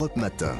Europe Matin.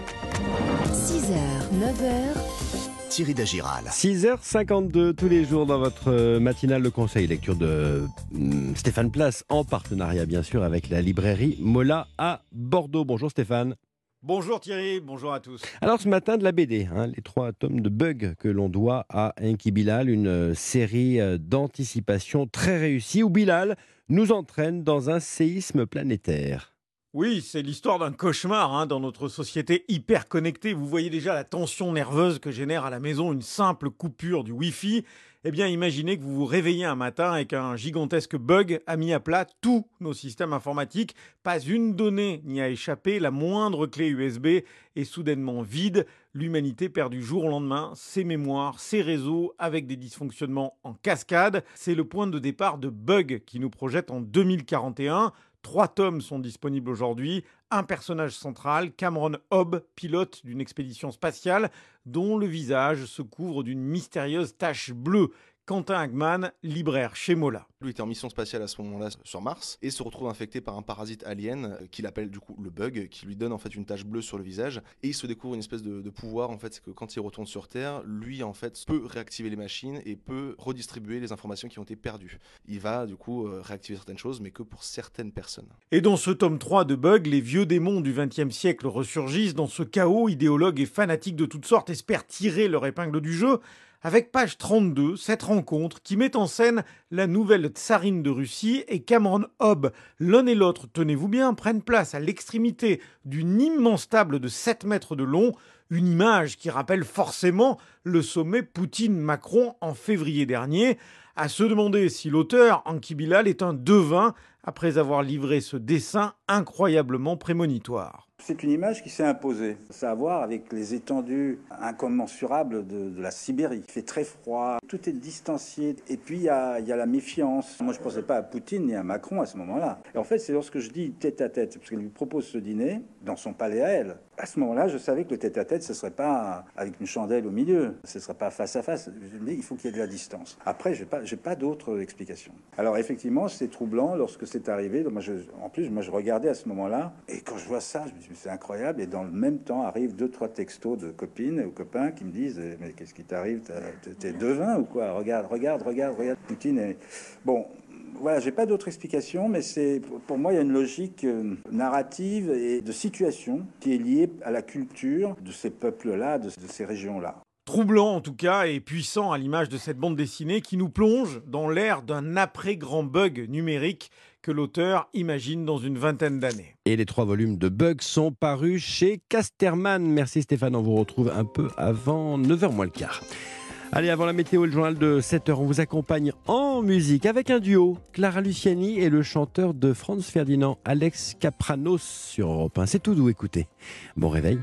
6h, 9h, Thierry Dagiral. 6h52 tous les jours dans votre euh, matinale le conseil lecture de hum, Stéphane Place en partenariat bien sûr avec la librairie Mola à Bordeaux. Bonjour Stéphane. Bonjour Thierry, bonjour à tous. Alors ce matin de la BD, hein, les trois tomes de Bug que l'on doit à Enki Bilal, une euh, série euh, d'anticipation très réussie où Bilal nous entraîne dans un séisme planétaire. Oui, c'est l'histoire d'un cauchemar hein, dans notre société hyper connectée. Vous voyez déjà la tension nerveuse que génère à la maison une simple coupure du Wi-Fi. Eh bien, imaginez que vous vous réveillez un matin et qu'un gigantesque bug a mis à plat tous nos systèmes informatiques. Pas une donnée n'y a échappé, la moindre clé USB est soudainement vide. L'humanité perd du jour au lendemain ses mémoires, ses réseaux, avec des dysfonctionnements en cascade. C'est le point de départ de Bug qui nous projette en 2041. Trois tomes sont disponibles aujourd'hui. Un personnage central, Cameron Hobb, pilote d'une expédition spatiale, dont le visage se couvre d'une mystérieuse tache bleue. Quentin Hagman, libraire chez Mola. Lui était en mission spatiale à ce moment-là sur Mars et se retrouve infecté par un parasite alien euh, qu'il appelle du coup le bug, qui lui donne en fait une tache bleue sur le visage et il se découvre une espèce de, de pouvoir en fait, c'est que quand il retourne sur Terre, lui en fait peut réactiver les machines et peut redistribuer les informations qui ont été perdues. Il va du coup euh, réactiver certaines choses, mais que pour certaines personnes. Et dans ce tome 3 de Bug, les vieux démons du XXe siècle ressurgissent. Dans ce chaos, idéologues et fanatiques de toutes sortes espèrent tirer leur épingle du jeu avec page 32, cette rencontre qui met en scène la nouvelle tsarine de Russie et Cameron Hobb. L'un et l'autre, tenez-vous bien, prennent place à l'extrémité d'une immense table de 7 mètres de long, une image qui rappelle forcément le sommet Poutine-Macron en février dernier. À se demander si l'auteur, Anki Bilal, est un devin après avoir livré ce dessin incroyablement prémonitoire. C'est une image qui s'est imposée. Ça a à voir avec les étendues incommensurables de, la Sibérie. Il fait très froid, tout est distancié. Et puis il y a, il y a la méfiance. Moi je ne pensais pas à Poutine ni à Macron à ce moment-là. Et en fait, c'est lorsque je dis tête à tête, parce qu'elle lui propose ce dîner dans son palais à elle. À ce moment-là, je savais que le tête à tête, ce ne serait pas avec une chandelle au milieu, ce ne serait pas face à face. Mais il faut qu'il y ait de la distance. Après, je n'ai pas, pas d'autres explications. Alors effectivement, c'est troublant lorsque c'est arrivé. Je, en plus, moi je regardais à ce moment-là. Et quand je vois ça, je me dit, c'est incroyable. Et dans le même temps, arrivent deux, trois textos de copines ou copains qui me disent Mais qu'est-ce qui t'arrive? T'es devin ou quoi? Regarde, regarde, regarde, regarde Poutine. Et... Bon, voilà, j'ai pas d'autre explication, mais c'est pour moi il y a une logique euh, narrative et de situation qui est liée à la culture de ces peuples-là, de, de ces régions-là. Troublant en tout cas et puissant à l'image de cette bande dessinée qui nous plonge dans l'ère d'un après-grand bug numérique que l'auteur imagine dans une vingtaine d'années. Et les trois volumes de Bug sont parus chez Casterman. Merci Stéphane, on vous retrouve un peu avant 9h moins le quart. Allez, avant la météo le journal de 7h, on vous accompagne en musique avec un duo, Clara Luciani et le chanteur de Franz Ferdinand, Alex Capranos sur Europe 1. C'est tout doux, écoutez. Bon réveil.